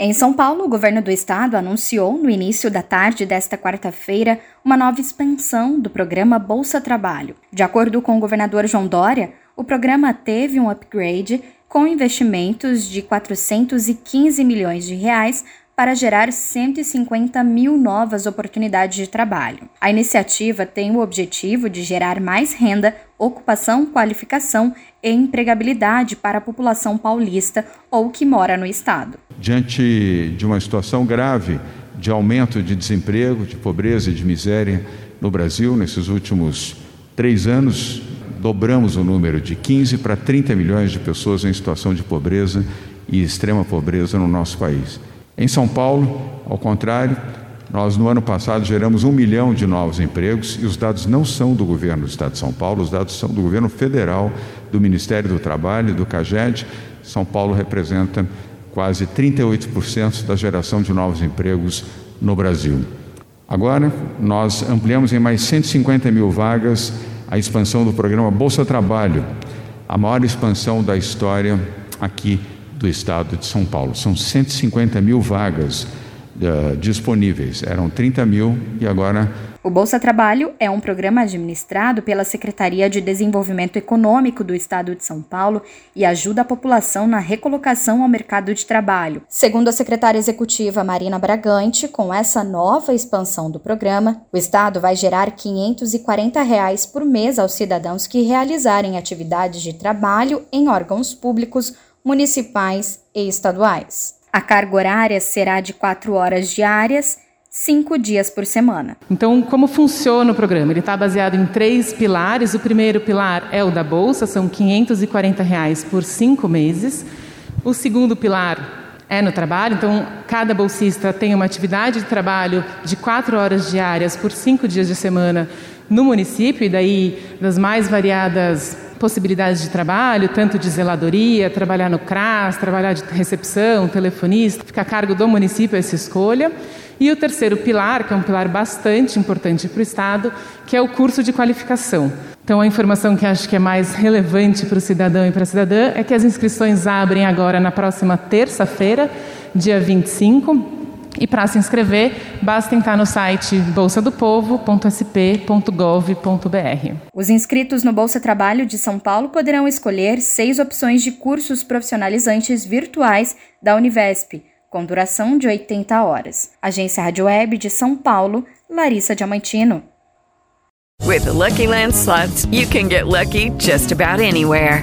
Em São Paulo, o governo do estado anunciou no início da tarde desta quarta-feira uma nova expansão do programa Bolsa Trabalho. De acordo com o governador João Dória, o programa teve um upgrade com investimentos de 415 milhões de reais para gerar 150 mil novas oportunidades de trabalho. A iniciativa tem o objetivo de gerar mais renda, ocupação, qualificação e empregabilidade para a população paulista ou que mora no estado. Diante de uma situação grave de aumento de desemprego, de pobreza e de miséria no Brasil nesses últimos três anos, dobramos o número de 15 para 30 milhões de pessoas em situação de pobreza e extrema pobreza no nosso país. Em São Paulo, ao contrário, nós no ano passado geramos um milhão de novos empregos e os dados não são do governo do Estado de São Paulo, os dados são do governo federal, do Ministério do Trabalho, do CAGED. São Paulo representa quase 38% da geração de novos empregos no Brasil. Agora, nós ampliamos em mais 150 mil vagas a expansão do programa Bolsa Trabalho, a maior expansão da história aqui do estado de São Paulo. São 150 mil vagas uh, disponíveis. Eram 30 mil e agora. O Bolsa Trabalho é um programa administrado pela Secretaria de Desenvolvimento Econômico do Estado de São Paulo e ajuda a população na recolocação ao mercado de trabalho. Segundo a secretária executiva Marina Bragante, com essa nova expansão do programa, o Estado vai gerar 540 reais por mês aos cidadãos que realizarem atividades de trabalho em órgãos públicos municipais e estaduais. A carga horária será de quatro horas diárias, cinco dias por semana. Então, como funciona o programa? Ele está baseado em três pilares. O primeiro pilar é o da bolsa, são 540 reais por cinco meses. O segundo pilar é no trabalho, então cada bolsista tem uma atividade de trabalho de quatro horas diárias por cinco dias de semana no município, e daí das mais variadas possibilidades de trabalho, tanto de zeladoria, trabalhar no CRAS, trabalhar de recepção, telefonista, fica a cargo do município essa escolha. E o terceiro pilar, que é um pilar bastante importante para o Estado, que é o curso de qualificação. Então, a informação que acho que é mais relevante para o cidadão e para a cidadã é que as inscrições abrem agora na próxima terça-feira, dia 25, e para se inscrever, basta entrar no site bolsadopovo.sp.gov.br. Os inscritos no Bolsa Trabalho de São Paulo poderão escolher seis opções de cursos profissionalizantes virtuais da Univesp, com duração de 80 horas. Agência Rádio Web de São Paulo, Larissa Diamantino. With the Lucky Land slots, you can get lucky just about anywhere.